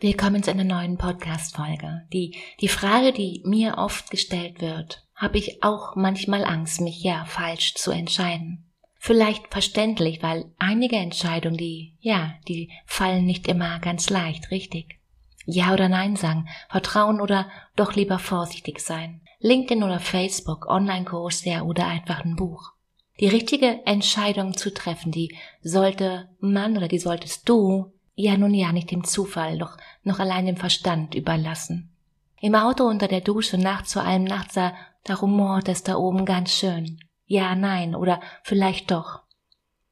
Willkommen zu einer neuen Podcast-Folge. Die, die Frage, die mir oft gestellt wird, habe ich auch manchmal Angst, mich ja falsch zu entscheiden. Vielleicht verständlich, weil einige Entscheidungen, die, ja, die fallen nicht immer ganz leicht, richtig. Ja oder Nein sagen, vertrauen oder doch lieber vorsichtig sein. LinkedIn oder Facebook, Online-Kurs, ja, oder einfach ein Buch. Die richtige Entscheidung zu treffen, die sollte man oder die solltest du ja nun ja nicht dem Zufall, doch noch allein dem Verstand überlassen. Im Auto unter der Dusche nachts vor allem nachts sah, da rumort es da oben ganz schön. Ja, nein oder vielleicht doch.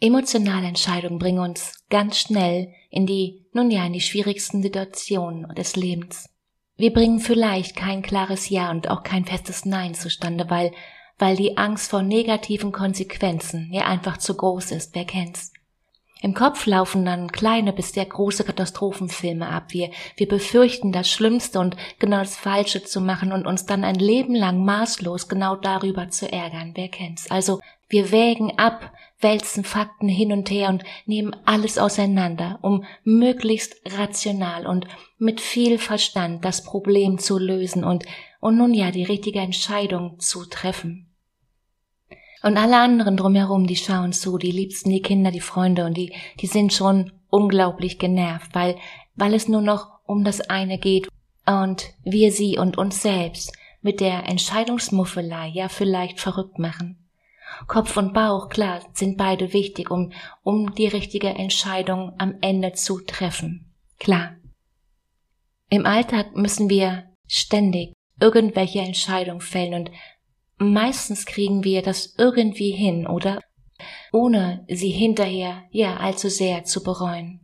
Emotionale Entscheidungen bringen uns ganz schnell in die, nun ja, in die schwierigsten Situationen des Lebens. Wir bringen vielleicht kein klares Ja und auch kein festes Nein zustande, weil, weil die Angst vor negativen Konsequenzen ja einfach zu groß ist, wer kennt's. Im Kopf laufen dann kleine bis sehr große Katastrophenfilme ab. Wir, wir befürchten das Schlimmste und genau das Falsche zu machen und uns dann ein Leben lang maßlos genau darüber zu ärgern. Wer kennt's? Also, wir wägen ab, wälzen Fakten hin und her und nehmen alles auseinander, um möglichst rational und mit viel Verstand das Problem zu lösen und, und nun ja die richtige Entscheidung zu treffen. Und alle anderen drumherum, die schauen zu, die Liebsten, die Kinder, die Freunde und die, die sind schon unglaublich genervt, weil, weil es nur noch um das eine geht und wir sie und uns selbst mit der Entscheidungsmuffelei ja vielleicht verrückt machen. Kopf und Bauch, klar, sind beide wichtig, um, um die richtige Entscheidung am Ende zu treffen. Klar. Im Alltag müssen wir ständig irgendwelche Entscheidungen fällen und meistens kriegen wir das irgendwie hin, oder? Ohne sie hinterher ja allzu sehr zu bereuen.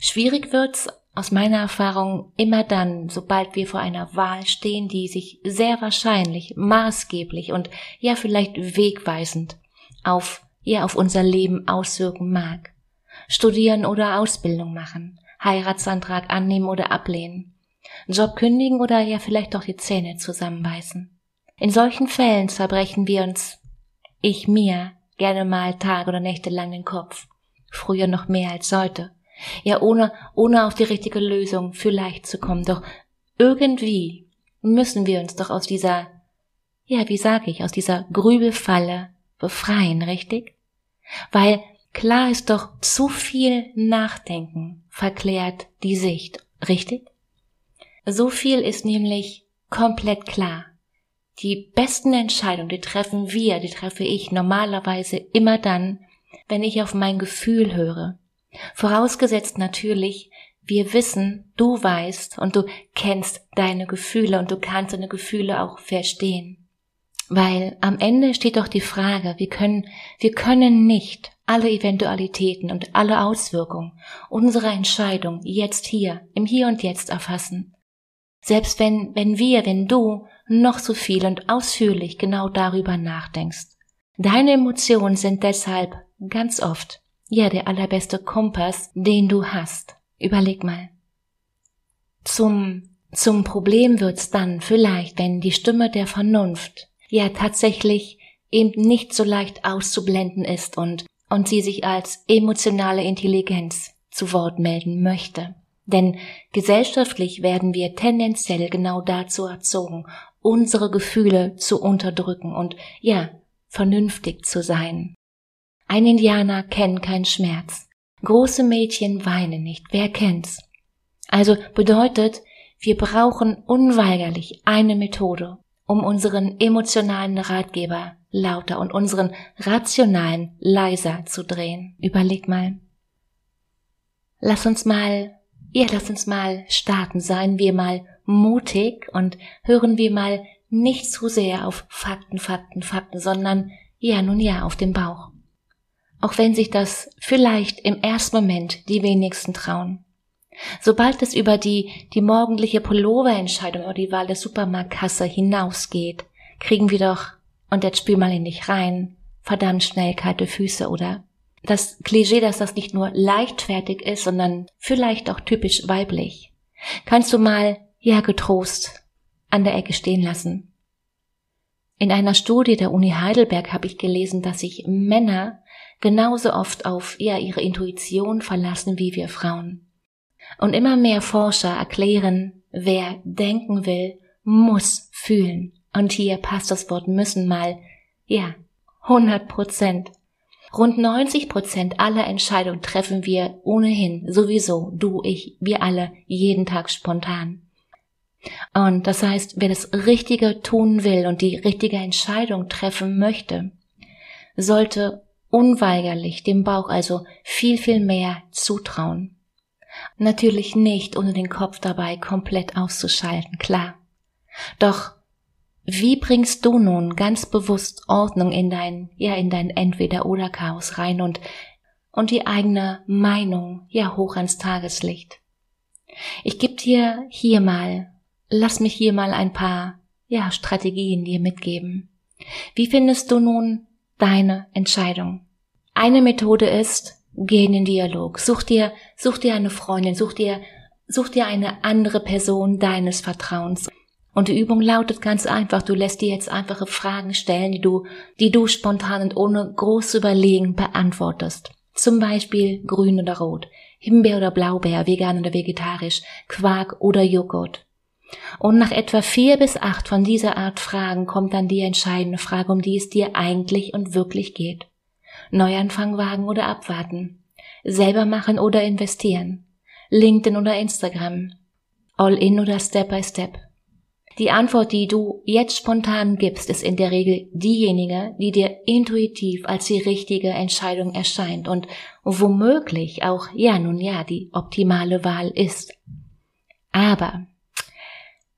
Schwierig wird's aus meiner Erfahrung immer dann, sobald wir vor einer Wahl stehen, die sich sehr wahrscheinlich maßgeblich und ja vielleicht wegweisend auf ja auf unser Leben auswirken mag. Studieren oder Ausbildung machen, Heiratsantrag annehmen oder ablehnen, Job kündigen oder ja vielleicht doch die Zähne zusammenbeißen. In solchen Fällen zerbrechen wir uns, ich mir, gerne mal Tage oder Nächte lang den Kopf. Früher noch mehr als heute. Ja, ohne, ohne auf die richtige Lösung vielleicht zu kommen. Doch irgendwie müssen wir uns doch aus dieser, ja, wie sag ich, aus dieser Grübelfalle befreien, richtig? Weil klar ist doch, zu viel Nachdenken verklärt die Sicht, richtig? So viel ist nämlich komplett klar. Die besten Entscheidungen, die treffen wir, die treffe ich normalerweise immer dann, wenn ich auf mein Gefühl höre. Vorausgesetzt natürlich, wir wissen, du weißt und du kennst deine Gefühle und du kannst deine Gefühle auch verstehen. Weil am Ende steht doch die Frage, wir können, wir können nicht alle Eventualitäten und alle Auswirkungen unserer Entscheidung jetzt hier, im Hier und Jetzt erfassen. Selbst wenn, wenn wir, wenn du noch so viel und ausführlich genau darüber nachdenkst. Deine Emotionen sind deshalb ganz oft ja der allerbeste Kompass, den du hast. Überleg mal. Zum, zum Problem wird's dann vielleicht, wenn die Stimme der Vernunft ja tatsächlich eben nicht so leicht auszublenden ist und, und sie sich als emotionale Intelligenz zu Wort melden möchte. Denn gesellschaftlich werden wir tendenziell genau dazu erzogen, unsere Gefühle zu unterdrücken und ja, vernünftig zu sein. Ein Indianer kennt keinen Schmerz. Große Mädchen weinen nicht. Wer kennt's? Also bedeutet, wir brauchen unweigerlich eine Methode, um unseren emotionalen Ratgeber lauter und unseren rationalen leiser zu drehen. Überleg mal. Lass uns mal, ja, lass uns mal starten. Seien wir mal mutig und hören wir mal nicht zu sehr auf Fakten, Fakten, Fakten, sondern ja, nun ja, auf den Bauch. Auch wenn sich das vielleicht im ersten Moment die wenigsten trauen. Sobald es über die, die morgendliche Pulloverentscheidung oder die Wahl der Supermarktkasse hinausgeht, kriegen wir doch, und jetzt spül mal in dich rein, verdammt schnell kalte Füße, oder? Das Klischee, dass das nicht nur leichtfertig ist, sondern vielleicht auch typisch weiblich, kannst du mal, ja, getrost an der Ecke stehen lassen. In einer Studie der Uni Heidelberg habe ich gelesen, dass sich Männer genauso oft auf ja, ihre Intuition verlassen wie wir Frauen. Und immer mehr Forscher erklären, wer denken will, muss fühlen. Und hier passt das Wort müssen mal, ja, 100 Prozent. Rund 90 Prozent aller Entscheidungen treffen wir ohnehin, sowieso, du, ich, wir alle, jeden Tag spontan. Und das heißt, wer das Richtige tun will und die richtige Entscheidung treffen möchte, sollte unweigerlich dem Bauch also viel, viel mehr zutrauen. Natürlich nicht, ohne den Kopf dabei komplett auszuschalten, klar. Doch wie bringst du nun ganz bewusst Ordnung in dein, ja, in dein Entweder-Oder-Chaos rein und, und die eigene Meinung, ja, hoch ans Tageslicht? Ich gebe dir hier mal, lass mich hier mal ein paar, ja, Strategien dir mitgeben. Wie findest du nun deine Entscheidung? Eine Methode ist, geh in den Dialog. Such dir, such dir eine Freundin, such dir, such dir eine andere Person deines Vertrauens. Und die Übung lautet ganz einfach, du lässt dir jetzt einfache Fragen stellen, die du, die du spontan und ohne groß Überlegen beantwortest. Zum Beispiel grün oder rot, Himbeer oder Blaubeer, vegan oder vegetarisch, Quark oder Joghurt. Und nach etwa vier bis acht von dieser Art Fragen kommt dann die entscheidende Frage, um die es dir eigentlich und wirklich geht. Neuanfang wagen oder abwarten, selber machen oder investieren, LinkedIn oder Instagram, all in oder Step by Step. Die Antwort, die du jetzt spontan gibst, ist in der Regel diejenige, die dir intuitiv als die richtige Entscheidung erscheint und womöglich auch, ja nun ja, die optimale Wahl ist. Aber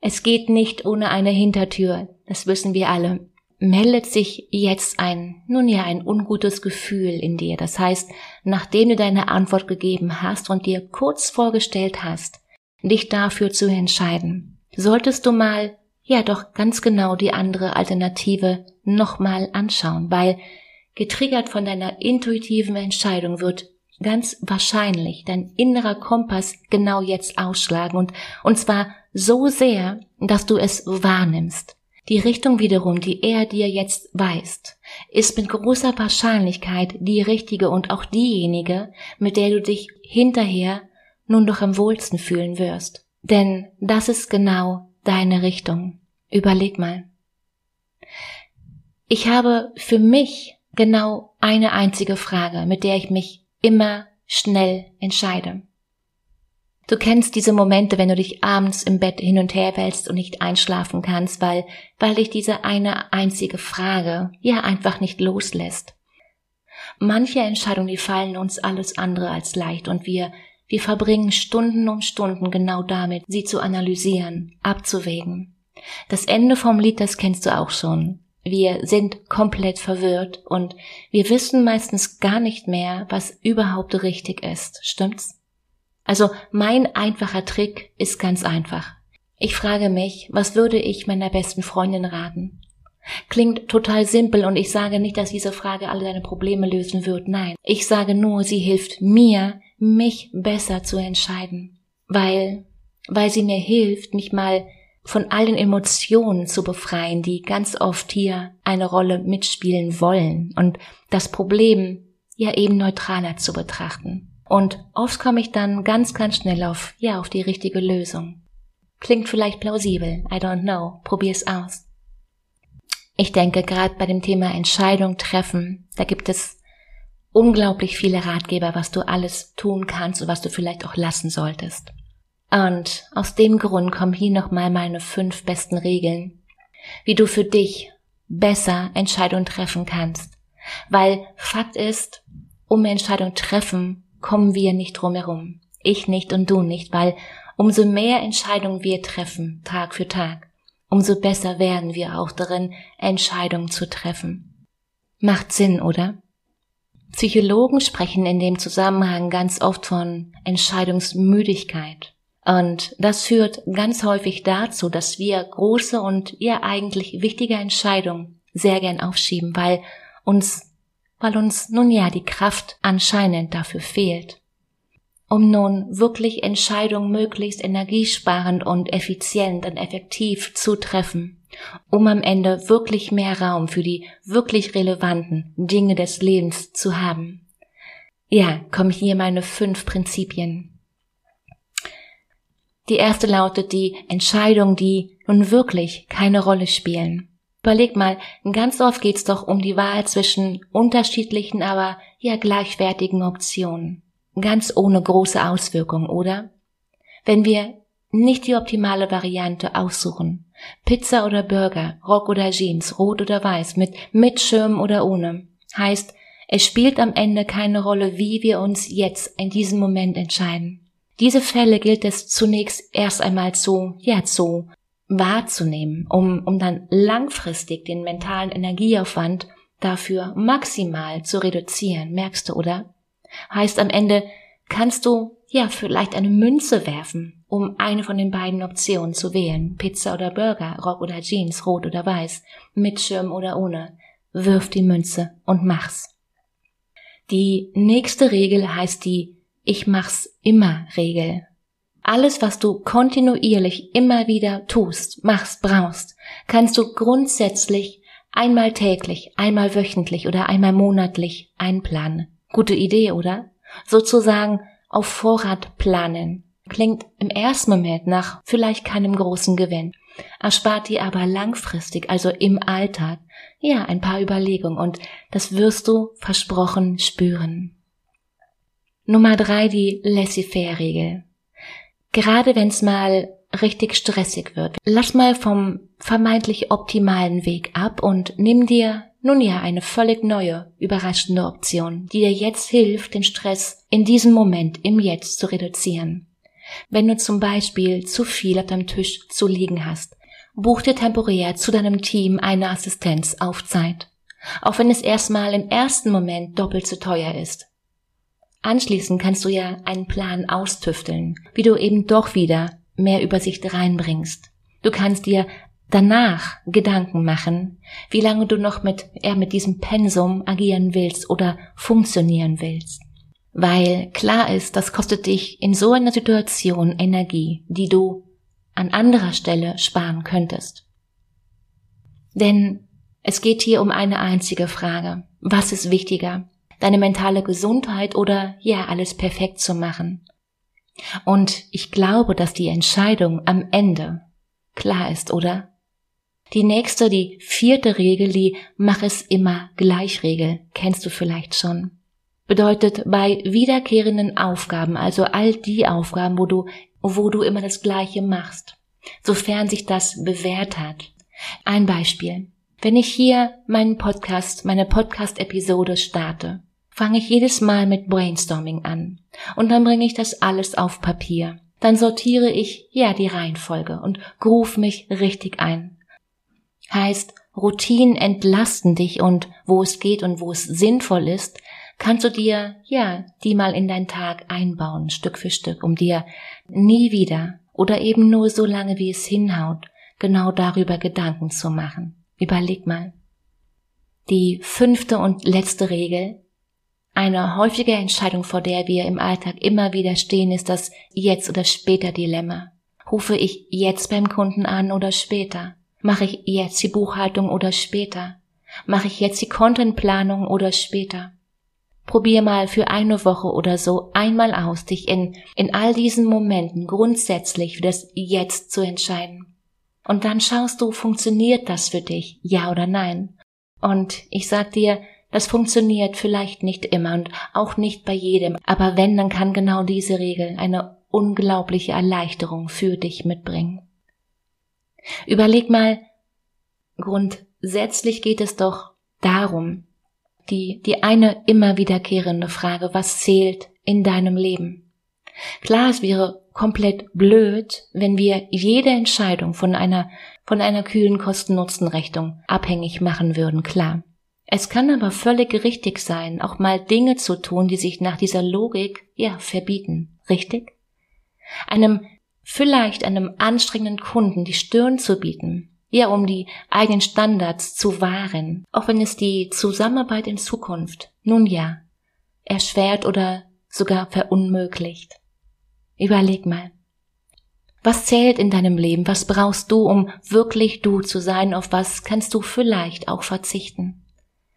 es geht nicht ohne eine Hintertür, das wissen wir alle meldet sich jetzt ein, nun ja, ein ungutes Gefühl in dir. Das heißt, nachdem du deine Antwort gegeben hast und dir kurz vorgestellt hast, dich dafür zu entscheiden, solltest du mal, ja doch ganz genau die andere Alternative nochmal anschauen, weil getriggert von deiner intuitiven Entscheidung wird ganz wahrscheinlich dein innerer Kompass genau jetzt ausschlagen und, und zwar so sehr, dass du es wahrnimmst. Die Richtung wiederum, die er dir jetzt weist, ist mit großer Wahrscheinlichkeit die richtige und auch diejenige, mit der du dich hinterher nun doch am wohlsten fühlen wirst. Denn das ist genau deine Richtung. Überleg mal. Ich habe für mich genau eine einzige Frage, mit der ich mich immer schnell entscheide. Du kennst diese Momente, wenn du dich abends im Bett hin und her wälzt und nicht einschlafen kannst, weil, weil dich diese eine einzige Frage ja einfach nicht loslässt. Manche Entscheidungen, die fallen uns alles andere als leicht und wir, wir verbringen Stunden um Stunden genau damit, sie zu analysieren, abzuwägen. Das Ende vom Lied, das kennst du auch schon. Wir sind komplett verwirrt und wir wissen meistens gar nicht mehr, was überhaupt richtig ist. Stimmt's? Also mein einfacher Trick ist ganz einfach. Ich frage mich, was würde ich meiner besten Freundin raten? Klingt total simpel und ich sage nicht, dass diese Frage alle deine Probleme lösen wird. Nein, ich sage nur, sie hilft mir, mich besser zu entscheiden. Weil, weil sie mir hilft, mich mal von allen Emotionen zu befreien, die ganz oft hier eine Rolle mitspielen wollen und das Problem ja eben neutraler zu betrachten. Und oft komme ich dann ganz, ganz schnell auf, ja, auf die richtige Lösung. Klingt vielleicht plausibel, I don't know, probier's aus. Ich denke, gerade bei dem Thema Entscheidung treffen, da gibt es unglaublich viele Ratgeber, was du alles tun kannst und was du vielleicht auch lassen solltest. Und aus dem Grund kommen hier nochmal meine fünf besten Regeln, wie du für dich besser Entscheidungen treffen kannst. Weil Fakt ist, um Entscheidungen treffen, kommen wir nicht drumherum. Ich nicht und du nicht, weil umso mehr Entscheidungen wir treffen, Tag für Tag, umso besser werden wir auch darin, Entscheidungen zu treffen. Macht Sinn, oder? Psychologen sprechen in dem Zusammenhang ganz oft von Entscheidungsmüdigkeit. Und das führt ganz häufig dazu, dass wir große und ja eigentlich wichtige Entscheidungen sehr gern aufschieben, weil uns, weil uns nun ja die Kraft anscheinend dafür fehlt um nun wirklich Entscheidungen möglichst energiesparend und effizient und effektiv zu treffen, um am Ende wirklich mehr Raum für die wirklich relevanten Dinge des Lebens zu haben. Ja, kommen hier meine fünf Prinzipien. Die erste lautet die Entscheidung, die nun wirklich keine Rolle spielen. Überleg mal, ganz oft geht's doch um die Wahl zwischen unterschiedlichen, aber ja gleichwertigen Optionen ganz ohne große Auswirkung, oder? Wenn wir nicht die optimale Variante aussuchen, Pizza oder Burger, Rock oder Jeans, rot oder weiß, mit, mit Schirm oder ohne, heißt, es spielt am Ende keine Rolle, wie wir uns jetzt in diesem Moment entscheiden. Diese Fälle gilt es zunächst erst einmal zu, ja, zu wahrzunehmen, um, um dann langfristig den mentalen Energieaufwand dafür maximal zu reduzieren. Merkst du, oder? Heißt am Ende kannst du ja vielleicht eine Münze werfen, um eine von den beiden Optionen zu wählen. Pizza oder Burger, Rock oder Jeans, rot oder weiß, mit Schirm oder ohne. Wirf die Münze und mach's. Die nächste Regel heißt die Ich mach's immer Regel. Alles, was du kontinuierlich immer wieder tust, machst, brauchst, kannst du grundsätzlich einmal täglich, einmal wöchentlich oder einmal monatlich einplanen. Gute Idee, oder? Sozusagen auf Vorrat planen. Klingt im ersten Moment nach vielleicht keinem großen Gewinn, erspart dir aber langfristig, also im Alltag, ja, ein paar Überlegungen und das wirst du versprochen spüren. Nummer drei, die Laissez-faire-Regel. Gerade wenn's mal richtig stressig wird, lass mal vom vermeintlich optimalen Weg ab und nimm dir nun ja, eine völlig neue, überraschende Option, die dir jetzt hilft, den Stress in diesem Moment im Jetzt zu reduzieren. Wenn du zum Beispiel zu viel auf deinem Tisch zu liegen hast, buch dir temporär zu deinem Team eine Assistenz auf Zeit. Auch wenn es erstmal im ersten Moment doppelt so teuer ist. Anschließend kannst du ja einen Plan austüfteln, wie du eben doch wieder mehr Übersicht reinbringst. Du kannst dir danach Gedanken machen, wie lange du noch mit, eher mit diesem Pensum agieren willst oder funktionieren willst. Weil klar ist, das kostet dich in so einer Situation Energie, die du an anderer Stelle sparen könntest. Denn es geht hier um eine einzige Frage. Was ist wichtiger? Deine mentale Gesundheit oder ja, alles perfekt zu machen? Und ich glaube, dass die Entscheidung am Ende klar ist, oder? Die nächste, die vierte Regel, die Mach es immer gleich Regel, kennst du vielleicht schon. Bedeutet bei wiederkehrenden Aufgaben, also all die Aufgaben, wo du, wo du immer das Gleiche machst, sofern sich das bewährt hat. Ein Beispiel. Wenn ich hier meinen Podcast, meine Podcast-Episode starte, fange ich jedes Mal mit Brainstorming an. Und dann bringe ich das alles auf Papier. Dann sortiere ich ja die Reihenfolge und gruf mich richtig ein heißt, Routinen entlasten dich und wo es geht und wo es sinnvoll ist, kannst du dir, ja, die mal in deinen Tag einbauen, Stück für Stück, um dir nie wieder oder eben nur so lange wie es hinhaut, genau darüber Gedanken zu machen. Überleg mal. Die fünfte und letzte Regel, eine häufige Entscheidung, vor der wir im Alltag immer wieder stehen, ist das Jetzt- oder Später-Dilemma. Rufe ich jetzt beim Kunden an oder später? Mache ich jetzt die Buchhaltung oder später? Mache ich jetzt die Contentplanung oder später? Probier mal für eine Woche oder so einmal aus, dich in, in all diesen Momenten grundsätzlich für das Jetzt zu entscheiden. Und dann schaust du, funktioniert das für dich, ja oder nein? Und ich sag dir, das funktioniert vielleicht nicht immer und auch nicht bei jedem, aber wenn, dann kann genau diese Regel eine unglaubliche Erleichterung für dich mitbringen. Überleg mal, grundsätzlich geht es doch darum, die, die eine immer wiederkehrende Frage, was zählt in deinem Leben? Klar, es wäre komplett blöd, wenn wir jede Entscheidung von einer, von einer kühlen Kosten-Nutzen-Rechnung abhängig machen würden, klar. Es kann aber völlig richtig sein, auch mal Dinge zu tun, die sich nach dieser Logik, ja, verbieten. Richtig? Einem, vielleicht einem anstrengenden Kunden die Stirn zu bieten, ja, um die eigenen Standards zu wahren, auch wenn es die Zusammenarbeit in Zukunft, nun ja, erschwert oder sogar verunmöglicht. Überleg mal. Was zählt in deinem Leben? Was brauchst du, um wirklich du zu sein? Auf was kannst du vielleicht auch verzichten?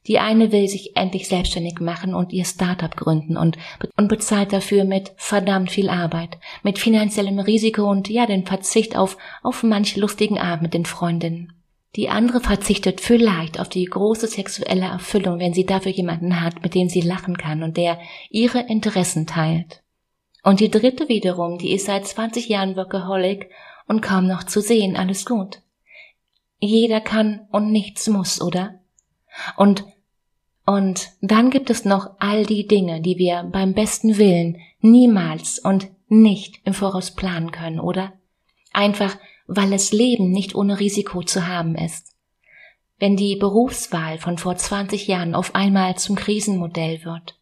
Die eine will sich endlich selbstständig machen und ihr Startup gründen und, und bezahlt dafür mit verdammt viel Arbeit, mit finanziellem Risiko und ja, den Verzicht auf, auf manch lustigen Abend mit den Freundinnen. Die andere verzichtet vielleicht auf die große sexuelle Erfüllung, wenn sie dafür jemanden hat, mit dem sie lachen kann und der ihre Interessen teilt. Und die dritte wiederum, die ist seit 20 Jahren Workaholic und kaum noch zu sehen, alles gut. Jeder kann und nichts muss, oder? Und, und dann gibt es noch all die Dinge, die wir beim besten Willen niemals und nicht im Voraus planen können, oder? Einfach, weil das Leben nicht ohne Risiko zu haben ist. Wenn die Berufswahl von vor 20 Jahren auf einmal zum Krisenmodell wird,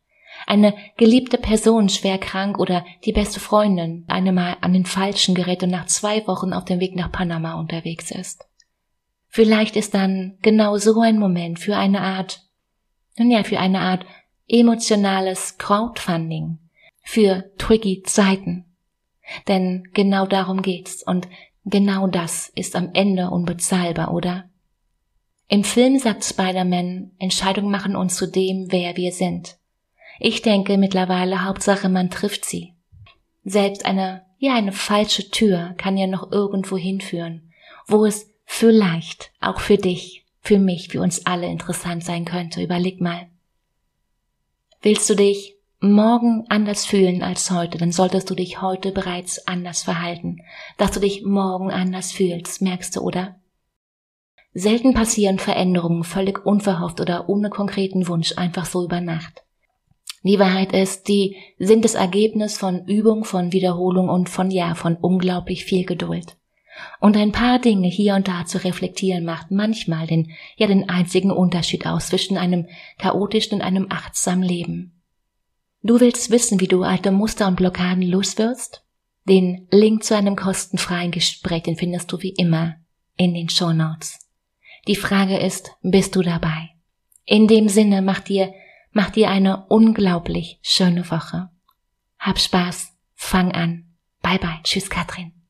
eine geliebte Person schwer krank oder die beste Freundin einmal an den falschen gerät und nach zwei Wochen auf dem Weg nach Panama unterwegs ist. Vielleicht ist dann genau so ein Moment für eine Art, nun ja, für eine Art emotionales Crowdfunding, für tricky Zeiten. Denn genau darum geht's und genau das ist am Ende unbezahlbar, oder? Im Film sagt Spider-Man, Entscheidungen machen uns zu dem, wer wir sind. Ich denke mittlerweile Hauptsache man trifft sie. Selbst eine, ja, eine falsche Tür kann ja noch irgendwo hinführen, wo es vielleicht auch für dich, für mich, für uns alle interessant sein könnte. Überleg mal. Willst du dich morgen anders fühlen als heute, dann solltest du dich heute bereits anders verhalten, dass du dich morgen anders fühlst, merkst du, oder? Selten passieren Veränderungen völlig unverhofft oder ohne konkreten Wunsch einfach so über Nacht. Die Wahrheit ist, die sind das Ergebnis von Übung, von Wiederholung und von ja, von unglaublich viel Geduld. Und ein paar Dinge hier und da zu reflektieren macht manchmal den, ja den einzigen Unterschied aus zwischen einem chaotischen und einem achtsamen Leben. Du willst wissen, wie du alte Muster und Blockaden loswirst? Den Link zu einem kostenfreien Gespräch, den findest du wie immer in den Show Notes. Die Frage ist, bist du dabei? In dem Sinne, mach dir, mach dir eine unglaublich schöne Woche. Hab Spaß, fang an. Bye bye. Tschüss, Katrin.